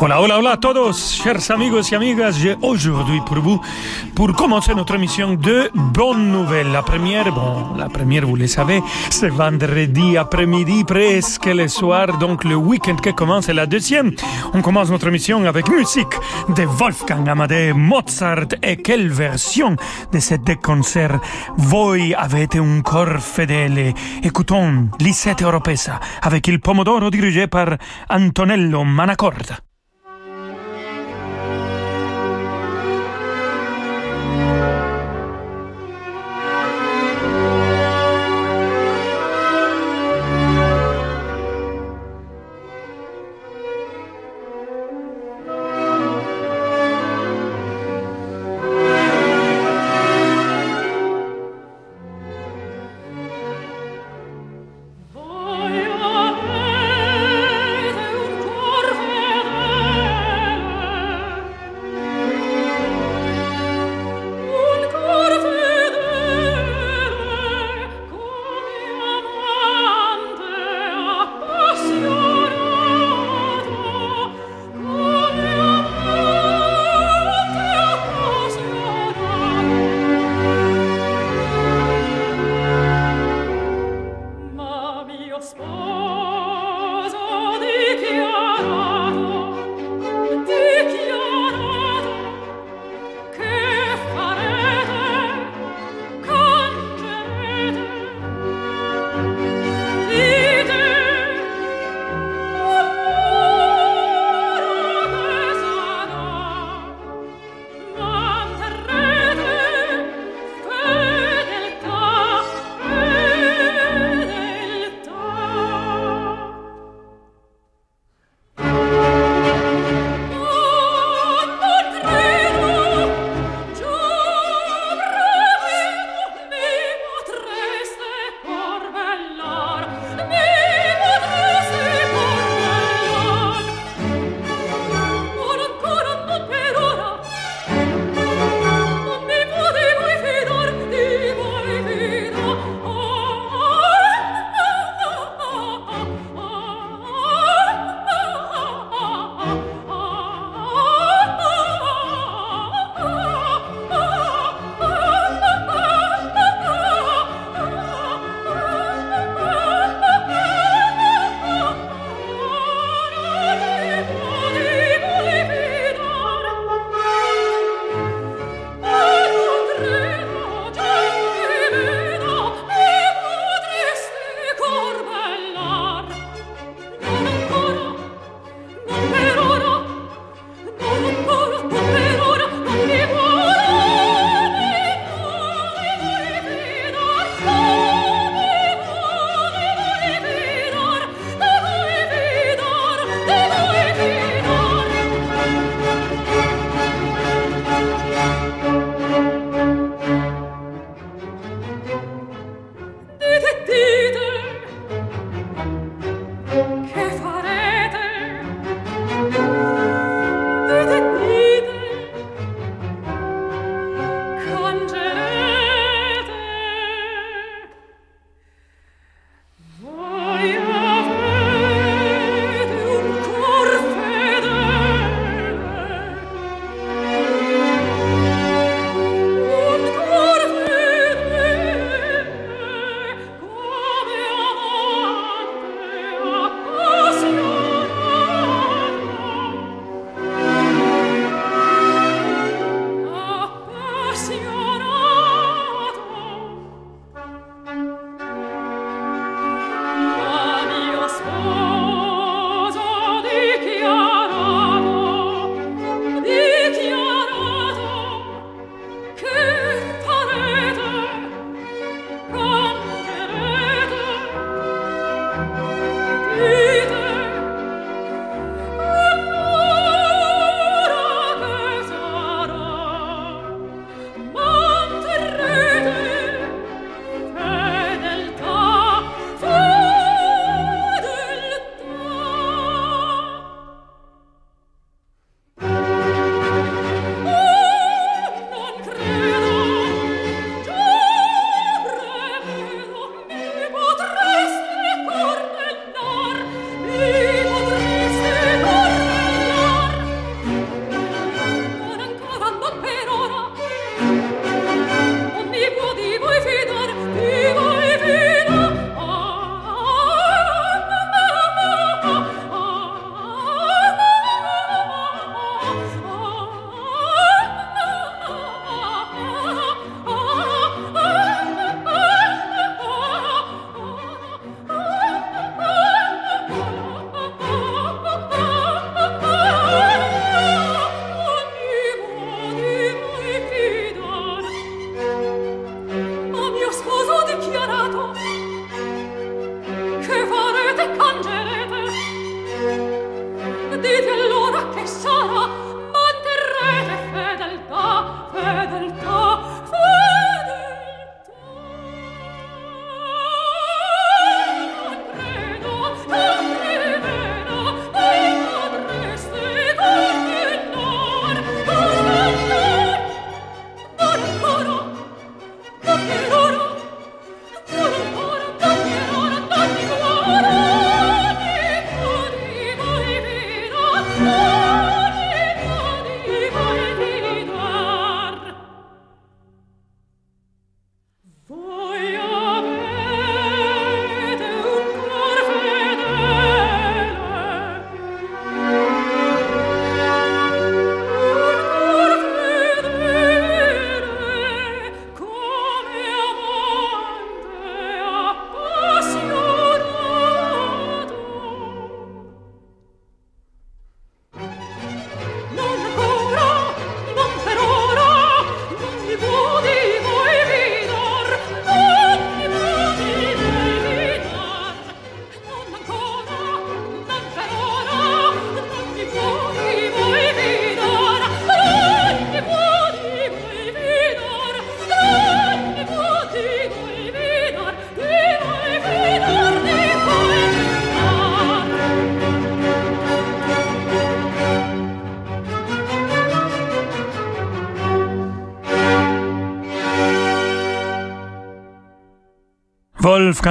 Hola, hola, hola a todos, chers amigos y amigas. J'ai aujourd'hui pour vous, pour commencer notre émission, de bonnes nouvelles. La première, bon, la première, vous le savez, c'est vendredi après-midi, presque le soir, donc le week-end qui commence. Et la deuxième, on commence notre émission avec musique de Wolfgang Amadeus Mozart. Et quelle version de ces deux concerts Voi avete un cor fedele. Écoutons Lisette Europesa avec Il Pomodoro dirigé par Antonello Manacorda.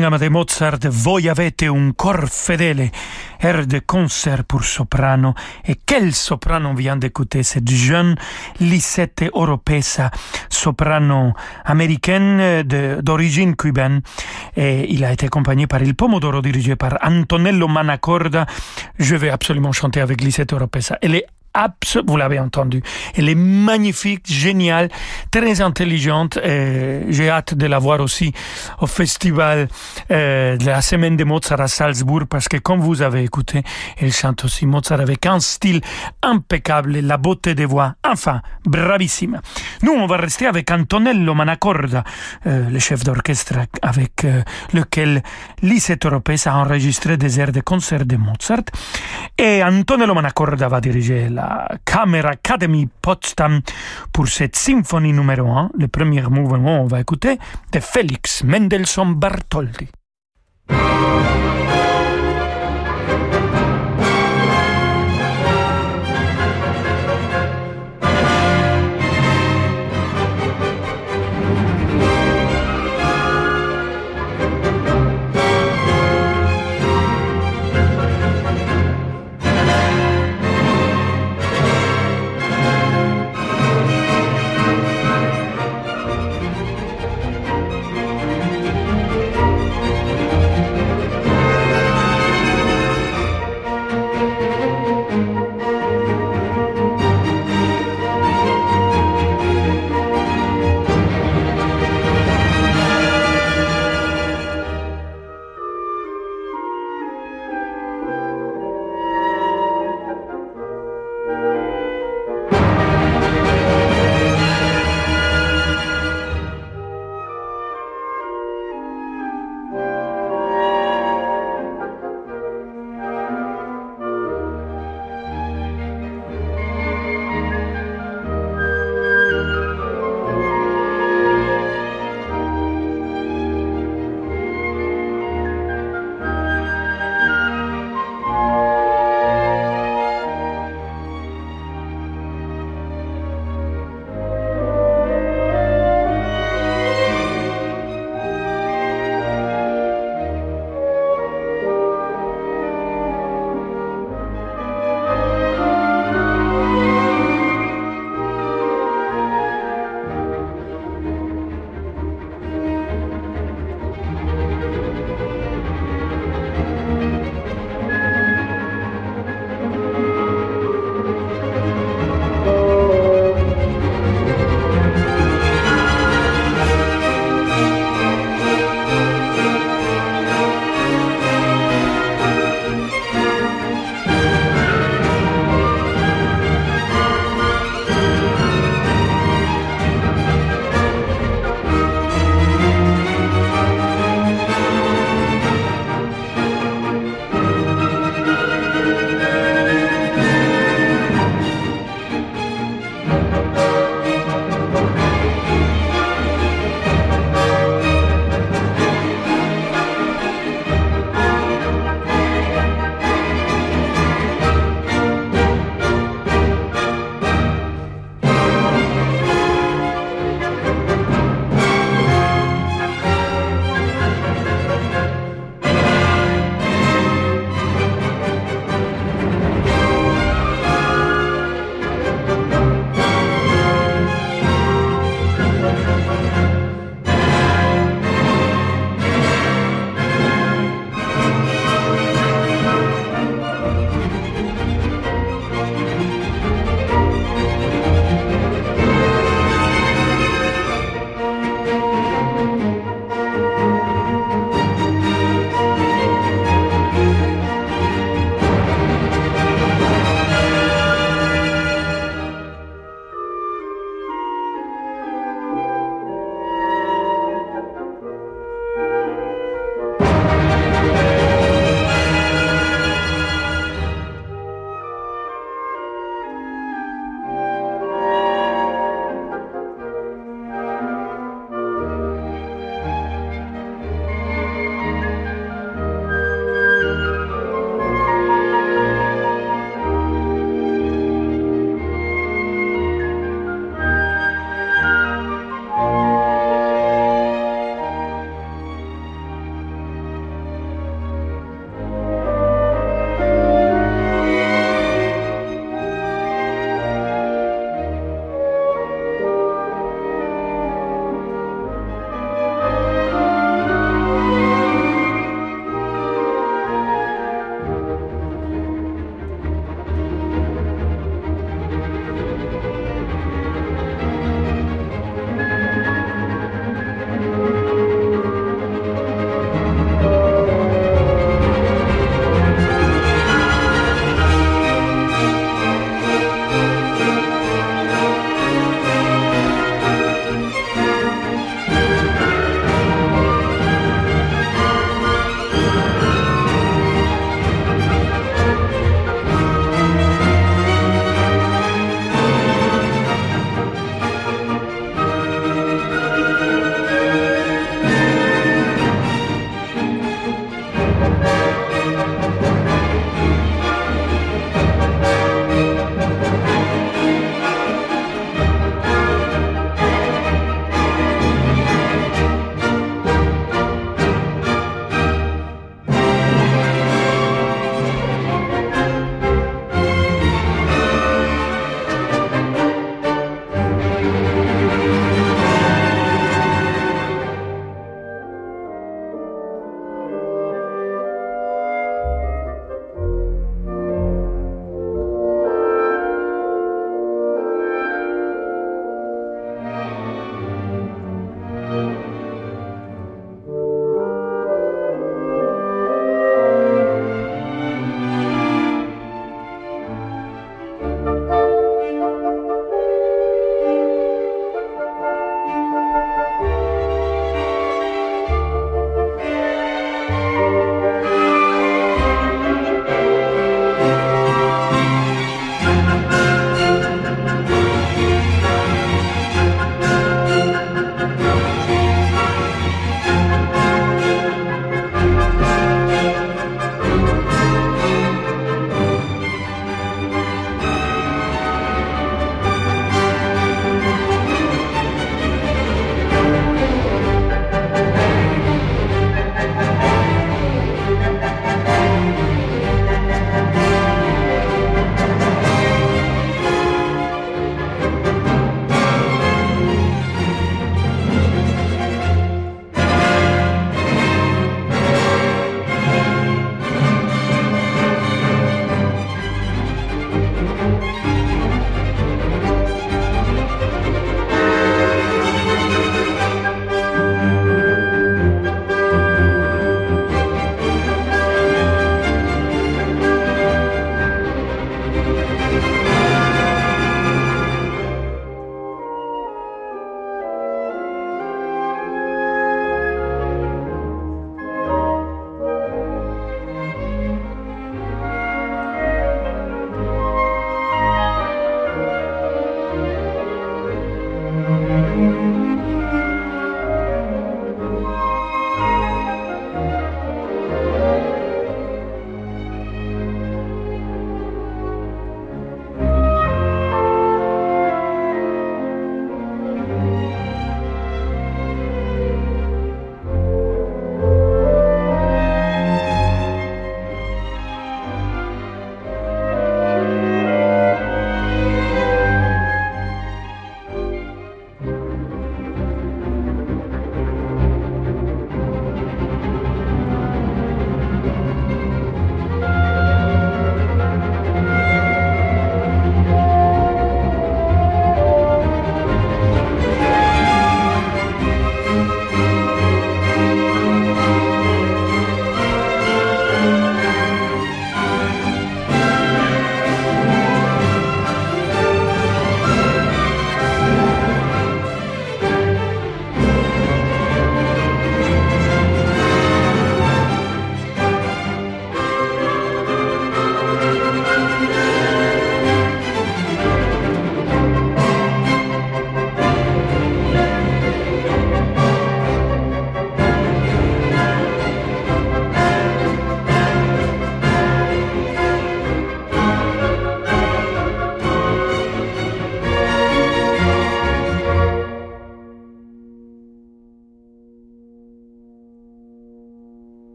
Amadeus Mozart, voi avete un cor fedele, air de concert pour soprano. Et quel soprano vient d'écouter Cette jeune Lisette Oropesa, soprano américaine d'origine cubaine. Et il a été accompagné par Il Pomodoro, dirigé par Antonello Manacorda. Je vais absolument chanter avec Lisette Oropesa. Elle est vous l'avez entendu. Elle est magnifique, géniale, très intelligente. J'ai hâte de la voir aussi au festival euh, de la semaine de Mozart à Salzbourg parce que comme vous avez écouté, elle chante aussi Mozart avec un style impeccable, la beauté des voix. Enfin, bravissime. Nous, on va rester avec Antonello Manacorda, euh, le chef d'orchestre avec euh, lequel Lisette Oropes a enregistré des airs de concert de Mozart. Et Antonello Manacorda va diriger la la Camera Academy Potsdam pour cette symphonie numéro 1. Le premier mouvement, on va écouter, de Félix Mendelssohn Bartholdy.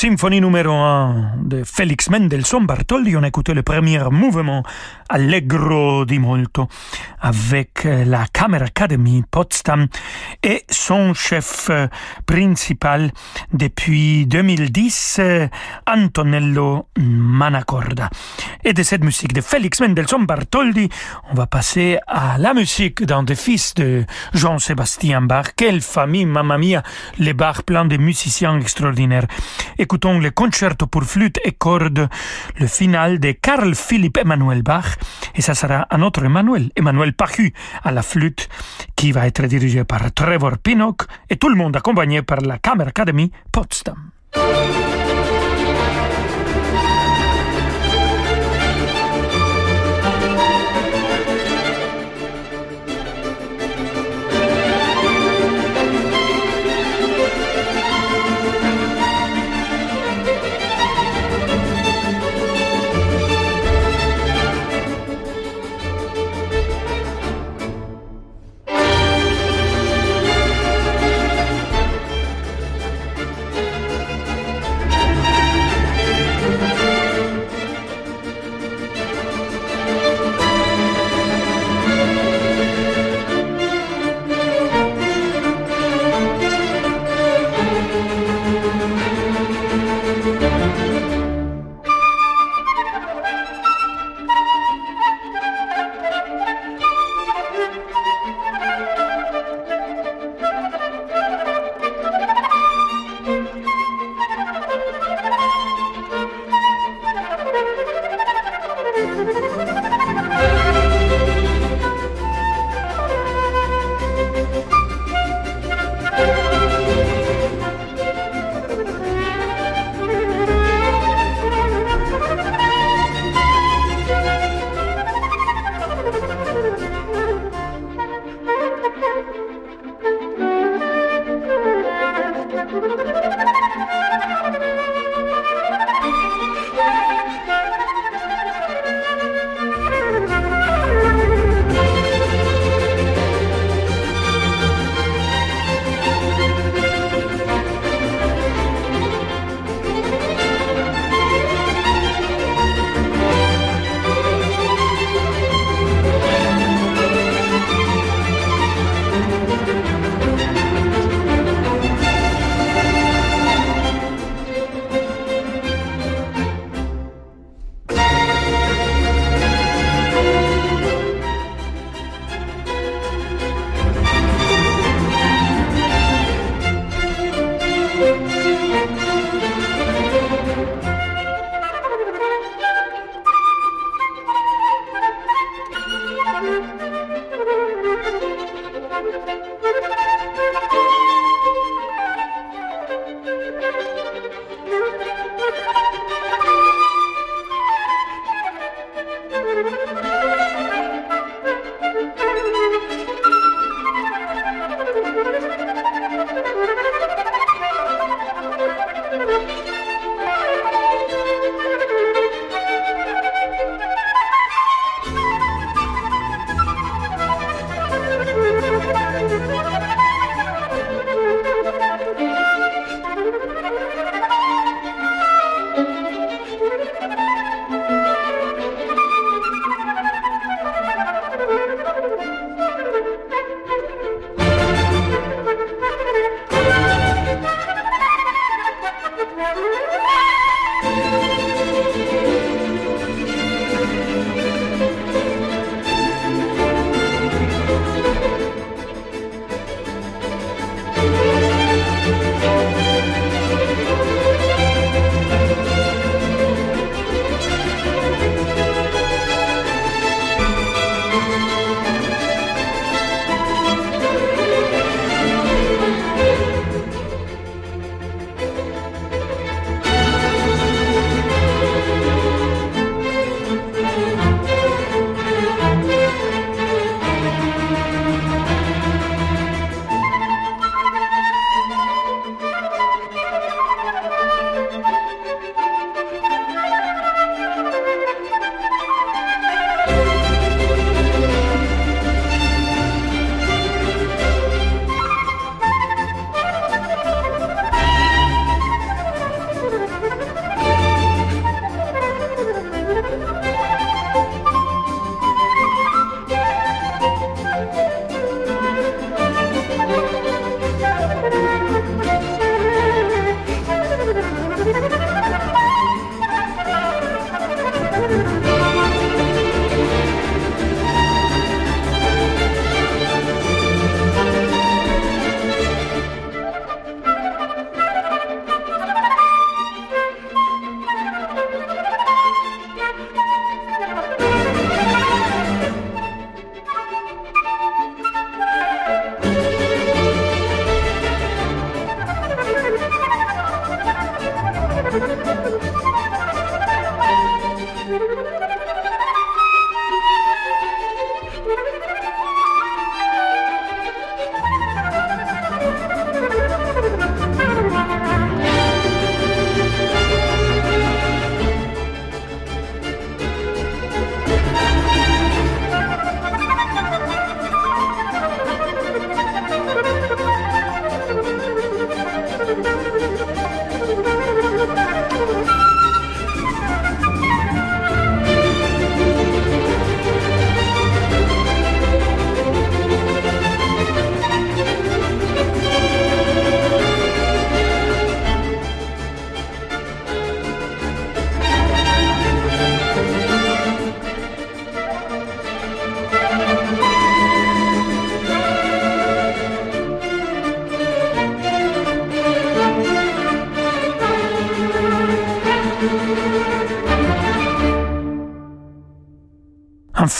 Symphonie numéro 1 de Félix Mendelssohn Bartholdi, on a écouté le premier mouvement Allegro di molto avec euh, la Camera Academy Potsdam et son chef euh, principal depuis 2010, euh, Antonello Manacorda. Et de cette musique de Félix Mendelssohn Bartholdi, on va passer à la musique d'un des fils de Jean-Sébastien Bach. Quelle famille, mamma mia, les Bach, plein de musiciens extraordinaires. Écoutons le concerto pour flûte et cordes, le final de Carl Philipp Emanuel Bach, et ça sera un autre Emmanuel, Emmanuel Pachu à la flûte, qui va être dirigé par Trevor Pinnock, et tout le monde accompagné par la Kammer Academy Potsdam.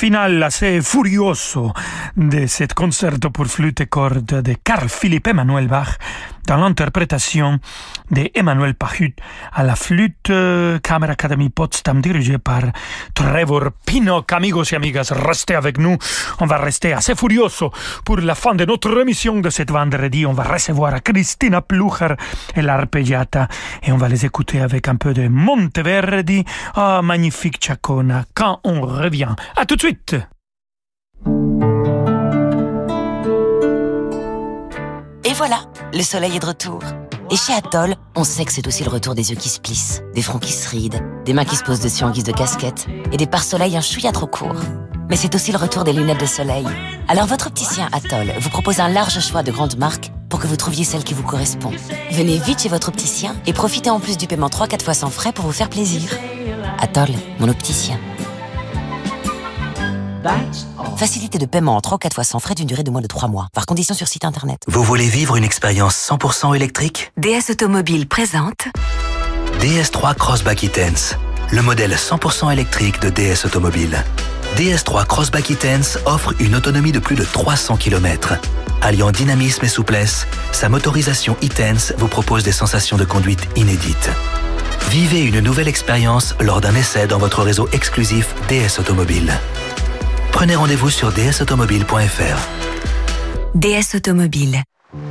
Final assez furioso de cet concerto pour flûte et de Carl Philipp Emanuel Bach dans l'interprétation d'Emmanuel Pahut à la flûte euh, Camera Academy Potsdam dirigée par Trevor Pinnock. Amigos et amigas, restez avec nous. On va rester assez furioso pour la fin de notre émission de cet vendredi. On va recevoir Christina Plucher et l'arpeggiata et on va les écouter avec un peu de Monteverdi. Ah, magnifique Chacona. Quand on revient. À tout de suite. Et voilà, le soleil est de retour. Et chez Atoll, on sait que c'est aussi le retour des yeux qui se plissent, des fronts qui se rident, des mains qui se posent dessus en guise de casquette, et des pare-soleil un chouïa trop court. Mais c'est aussi le retour des lunettes de soleil. Alors votre opticien Atoll vous propose un large choix de grandes marques pour que vous trouviez celle qui vous correspond. Venez vite chez votre opticien et profitez en plus du paiement 3-4 fois sans frais pour vous faire plaisir. Atoll, mon opticien. Facilité de paiement en 3 4 fois sans frais d'une durée de moins de 3 mois. Par condition sur site internet. Vous voulez vivre une expérience 100% électrique? DS Automobile présente DS3 Crossback E-Tense, le modèle 100% électrique de DS Automobile. DS3 Crossback E-Tense offre une autonomie de plus de 300 km. Alliant dynamisme et souplesse, sa motorisation E-Tense vous propose des sensations de conduite inédites. Vivez une nouvelle expérience lors d'un essai dans votre réseau exclusif DS Automobile. Prenez rendez-vous sur dsautomobile.fr. DS Automobile.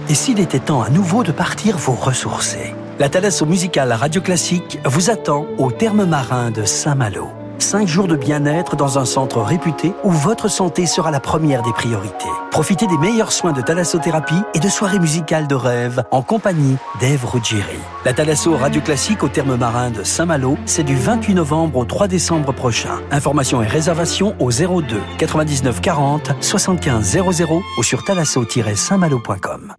Et s'il était temps à nouveau de partir vous ressourcer La Thalasso musicale Radio Classique vous attend au terme marin de Saint-Malo. Cinq jours de bien-être dans un centre réputé où votre santé sera la première des priorités. Profitez des meilleurs soins de thalassothérapie et de soirées musicales de rêve en compagnie d'Ève Ruggieri. La Thalasso Radio Classique au terme marin de Saint-Malo, c'est du 28 novembre au 3 décembre prochain. Informations et réservations au 02 99 40 75 00 ou sur thalasso-saintmalo.com.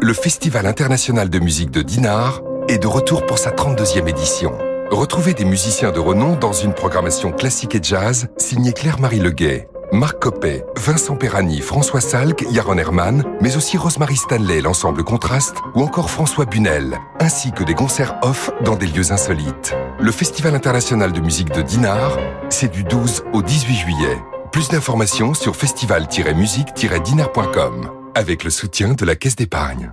Le Festival international de musique de Dinard est de retour pour sa 32e édition. Retrouvez des musiciens de renom dans une programmation classique et jazz signée Claire-Marie Leguet, Marc Coppet, Vincent Perrani, François Salk, Yaron Herman, mais aussi Rosemary Stanley, l'ensemble Contraste, ou encore François Bunel, ainsi que des concerts off dans des lieux insolites. Le Festival international de musique de Dinard, c'est du 12 au 18 juillet. Plus d'informations sur festival-musique-dinard.com avec le soutien de la Caisse d'épargne.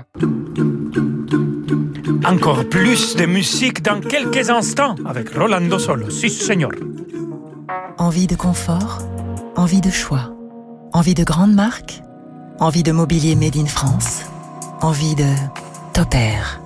Encore plus de musique dans quelques instants avec Rolando Solo. Si, señor. Envie de confort, envie de choix, envie de grandes marques, envie de mobilier made in France, envie de Topair.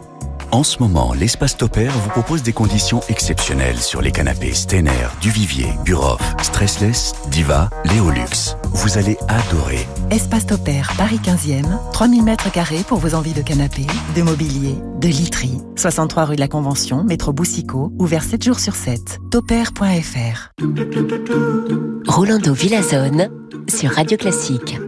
En ce moment, l'espace Topair vous propose des conditions exceptionnelles sur les canapés Stener, Duvivier, Buroff, Stressless, Diva, Léolux. Vous allez adorer. Espace Topair, Paris 15e, 3000 mètres carrés pour vos envies de canapé, de mobilier, de literie. 63 rue de la Convention, métro Boussicaut, ouvert 7 jours sur 7. Topair.fr. Rolando Villazone sur Radio Classique.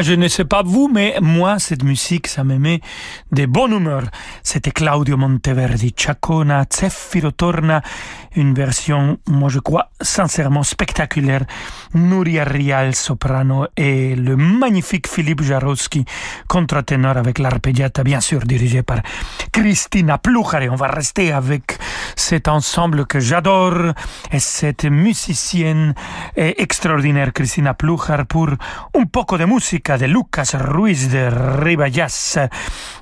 Ah, je ne sais pas vous, mais moi, cette musique, ça me met de bonne humeur. C'était Claudio Monteverdi, Chacona, Zeffiro Torna, une version, moi je crois, sincèrement spectaculaire. Nuria Rial, soprano, et le magnifique Philippe Jarowski, contre-ténor avec l'arpeggiata, bien sûr, dirigé par Christina. Et on va rester avec cet ensemble que j'adore et cette musicienne extraordinaire, Christina Pluchar, pour un poco de de Lucas Ruiz de Ribayas,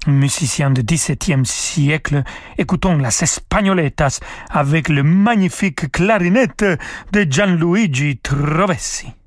musicien du XVIIe siècle. Écoutons las Espagnoletas avec le magnifique clarinette de Gianluigi Trovessi.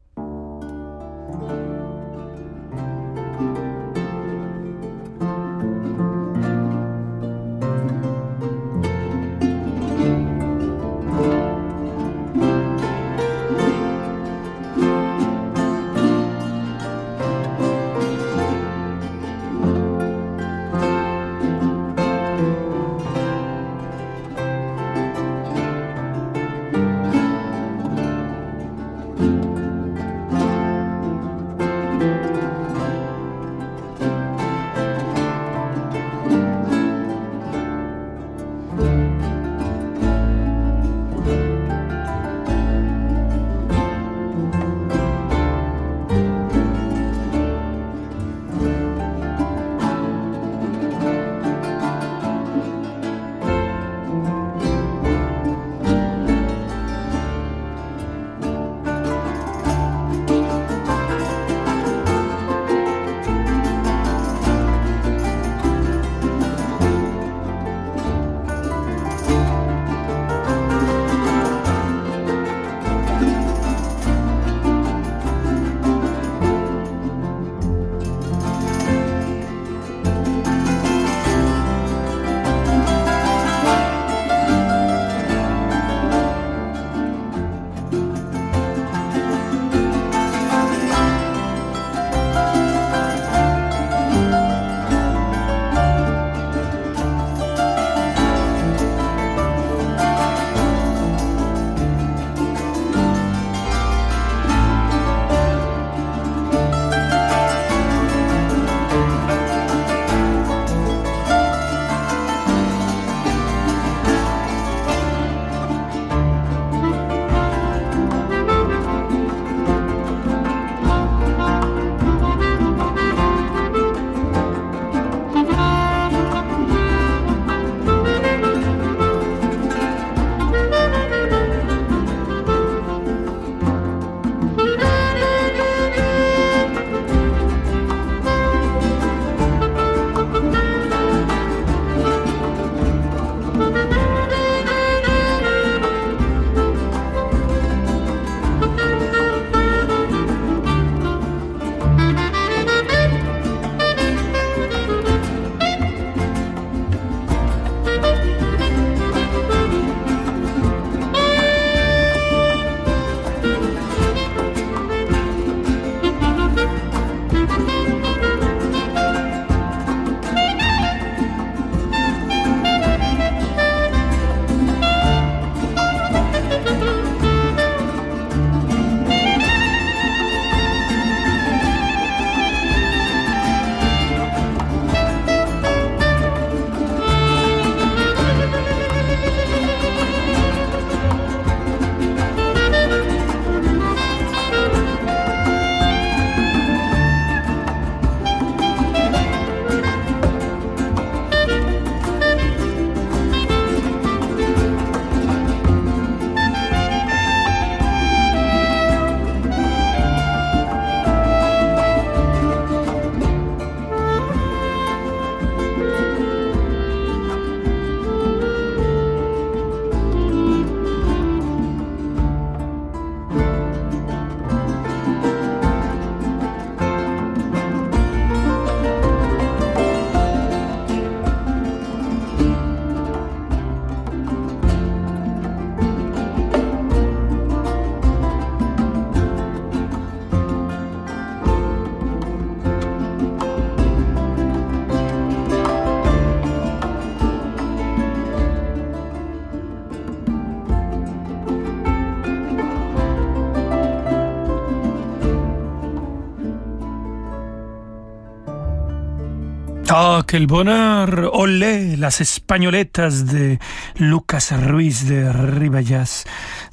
Ah, quel bonheur Olé, las españoletas de Lucas Ruiz de Ribayas,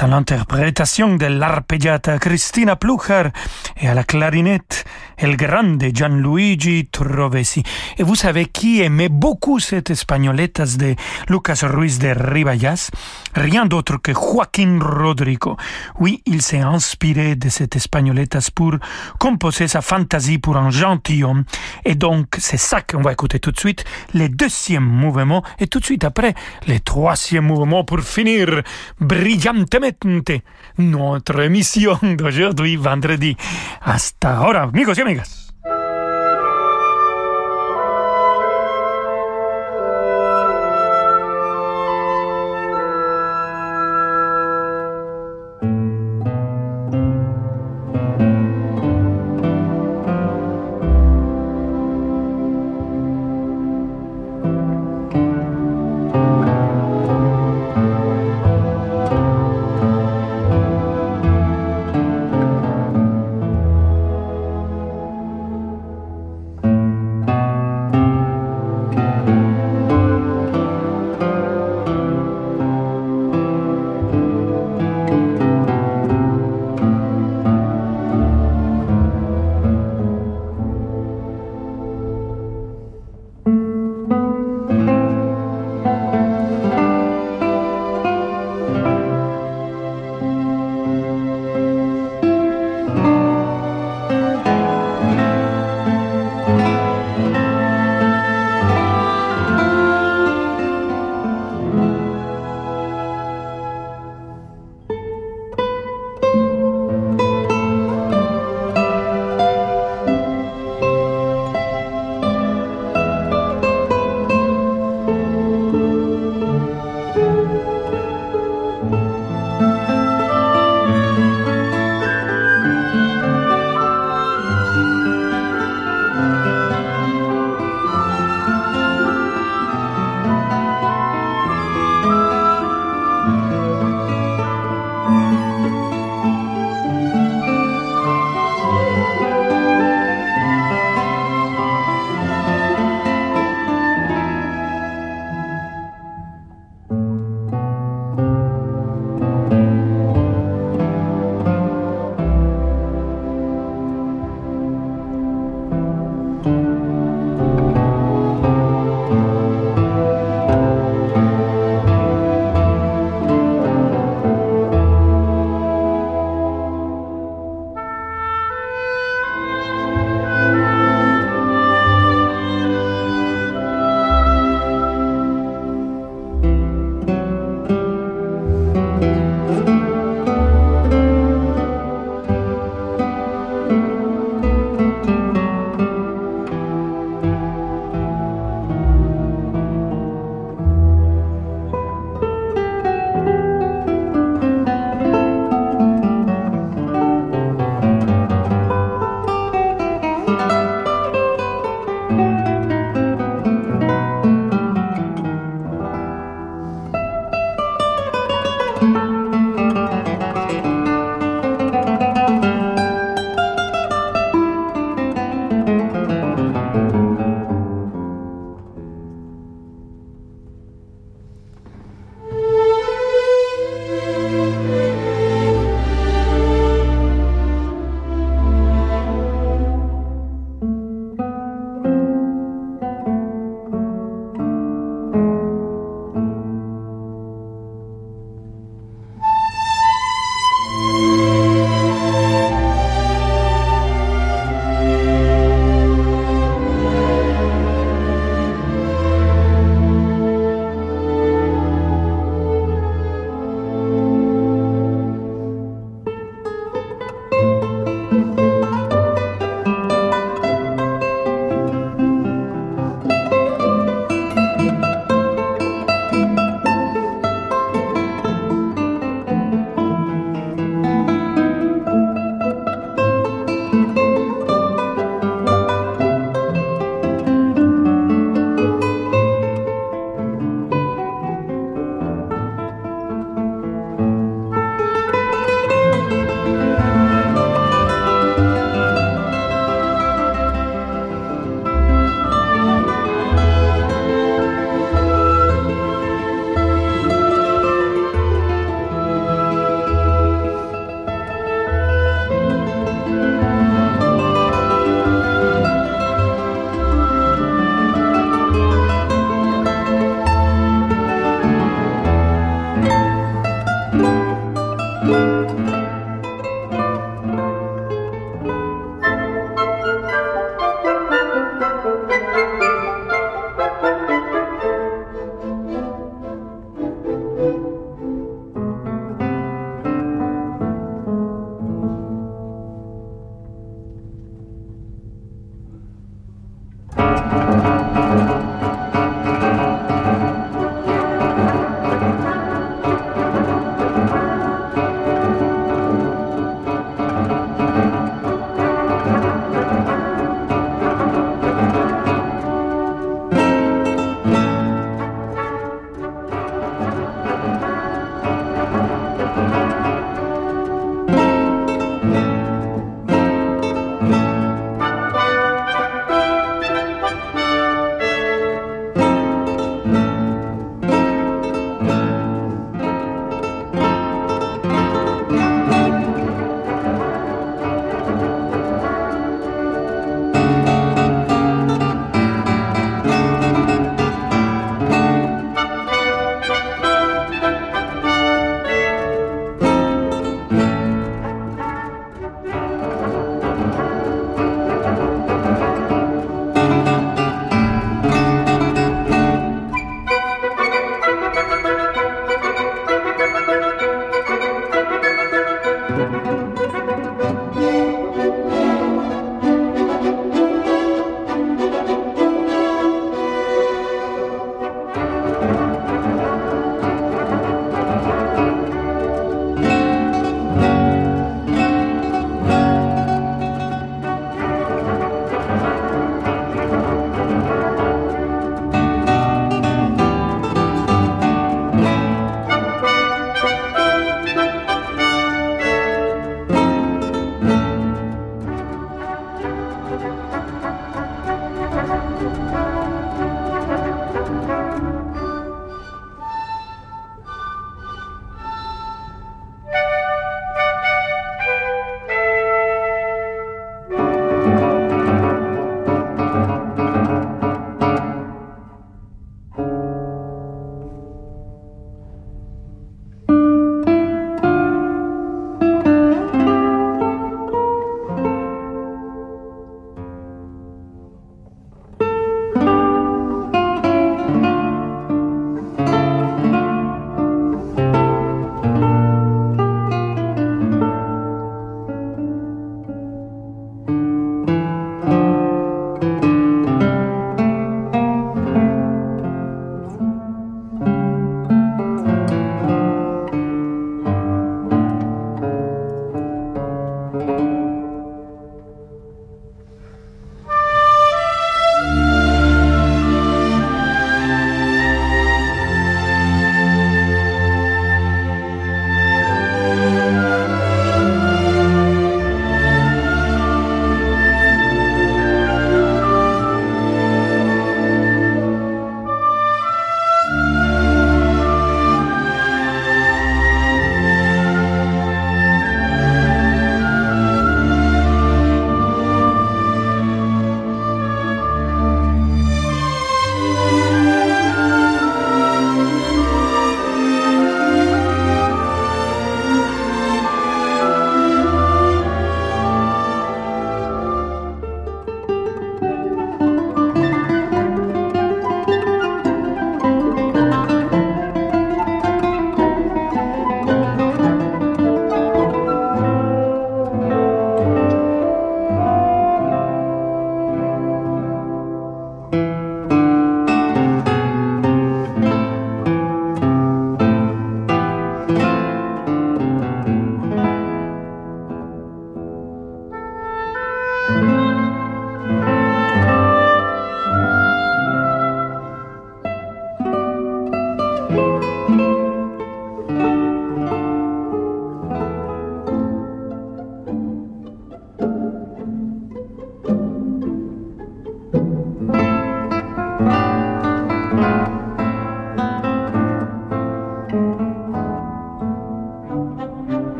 dans l'interprétation de l'arpeggiata Cristina Plucher et à la clarinette El Grande Gianluigi Trovesi. Et vous savez qui aimait beaucoup cette espagnoletas de Lucas Ruiz de Ribayas Rien d'autre que Joaquín Rodrigo. Oui, il s'est inspiré de cette espagnoletas pour composer sa fantaisie pour un gentilhomme. Et donc, c'est ça qu'on va écouter tout de suite, le deuxième mouvement, et tout de suite après, le troisième mouvement pour finir brillantement notre émission d'aujourd'hui, vendredi. Hasta ahora, amigos y amigas.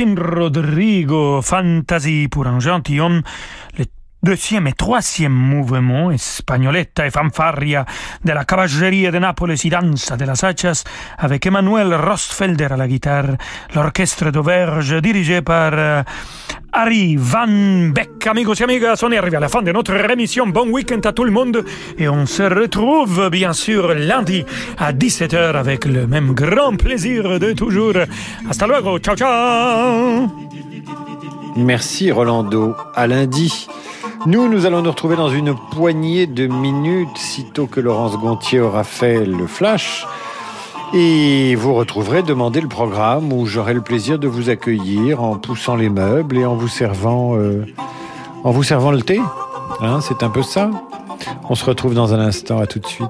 Rodrigo, Fantasy pour un gentilhomme, deuxième et troisième mouvement, Espagnoletta et Fanfaria de la Caballeria de Naples y Danza de las Hachas, avec Emmanuel Rostfelder à la guitare, l'orchestre d'Auverge dirigé par euh, Harry Van Beck. Amigos et amigas, on est arrivé à la fin de notre émission. Bon week-end à tout le monde et on se retrouve bien sûr lundi à 17h avec le même grand plaisir de toujours. Hasta luego, ciao ciao Merci Rolando, à lundi. Nous, nous allons nous retrouver dans une poignée de minutes, sitôt que Laurence Gontier aura fait le flash. Et vous retrouverez Demandez le programme où j'aurai le plaisir de vous accueillir en poussant les meubles et en vous servant, euh, en vous servant le thé. Hein, c'est un peu ça. On se retrouve dans un instant, à tout de suite.